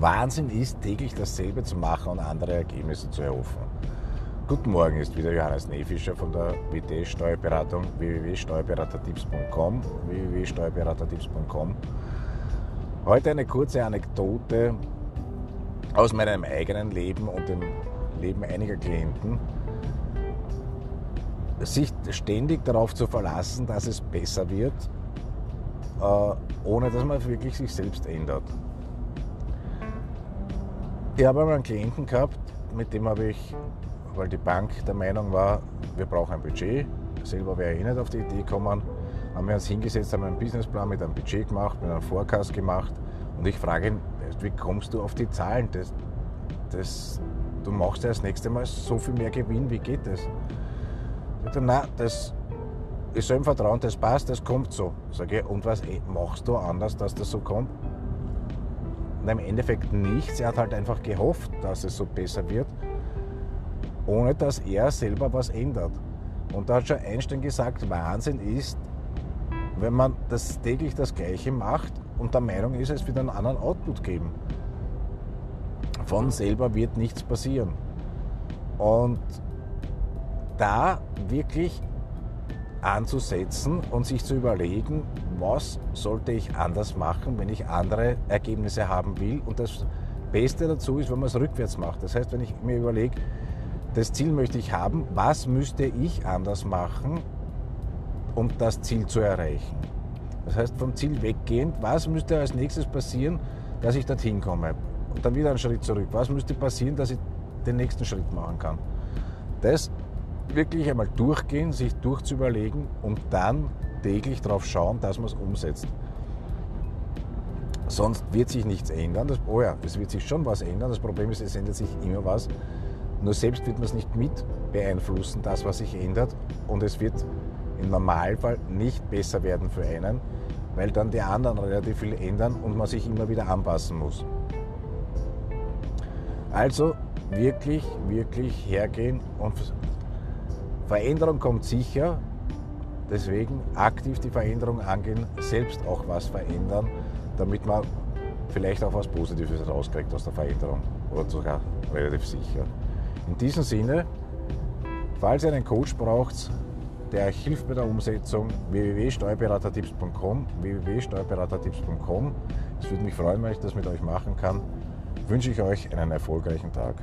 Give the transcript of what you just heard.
Wahnsinn ist, täglich dasselbe zu machen und andere Ergebnisse zu erhoffen. Guten Morgen, ist wieder Johannes Nefischer von der WT Steuerberatung www.steuerberatertipps.com www.steuerberatertipps.com Heute eine kurze Anekdote aus meinem eigenen Leben und dem Leben einiger Klienten. Sich ständig darauf zu verlassen, dass es besser wird, äh, ohne dass man wirklich sich selbst ändert. Ich habe einmal einen Klienten gehabt, mit dem habe ich, weil die Bank der Meinung war, wir brauchen ein Budget, selber wäre ich eh nicht auf die Idee gekommen, haben wir uns hingesetzt, haben einen Businessplan mit einem Budget gemacht, mit einem Forecast gemacht und ich frage ihn, wie kommst du auf die Zahlen? Das, das, du machst ja das nächste Mal so viel mehr Gewinn, wie geht das? Sagt er, nein, das ist so im Vertrauen, das passt, das kommt so. Sag ich, und was eh, machst du anders, dass das so kommt? Und im Endeffekt nichts. Er hat halt einfach gehofft, dass es so besser wird, ohne dass er selber was ändert. Und da hat schon Einstein gesagt, Wahnsinn ist, wenn man das täglich das Gleiche macht und der Meinung ist, es wird einen anderen Output geben. Von selber wird nichts passieren. Und da wirklich anzusetzen und sich zu überlegen, was sollte ich anders machen, wenn ich andere Ergebnisse haben will. Und das Beste dazu ist, wenn man es rückwärts macht. Das heißt, wenn ich mir überlege, das Ziel möchte ich haben, was müsste ich anders machen, um das Ziel zu erreichen. Das heißt, vom Ziel weggehend, was müsste als nächstes passieren, dass ich dorthin komme. Und dann wieder einen Schritt zurück. Was müsste passieren, dass ich den nächsten Schritt machen kann. Das wirklich einmal durchgehen, sich durchzuüberlegen und dann täglich darauf schauen, dass man es umsetzt. Sonst wird sich nichts ändern. Das, oh ja, es wird sich schon was ändern. Das Problem ist, es ändert sich immer was. Nur selbst wird man es nicht mit beeinflussen, das, was sich ändert. Und es wird im Normalfall nicht besser werden für einen, weil dann die anderen relativ viel ändern und man sich immer wieder anpassen muss. Also wirklich, wirklich hergehen und Veränderung kommt sicher, deswegen aktiv die Veränderung angehen, selbst auch was verändern, damit man vielleicht auch was Positives rauskriegt aus der Veränderung oder sogar relativ sicher. In diesem Sinne, falls ihr einen Coach braucht, der euch hilft bei der Umsetzung, www.steuerberatertipps.com, www.steuerberatertipps.com. Es würde mich freuen, wenn ich das mit euch machen kann. Wünsche ich euch einen erfolgreichen Tag.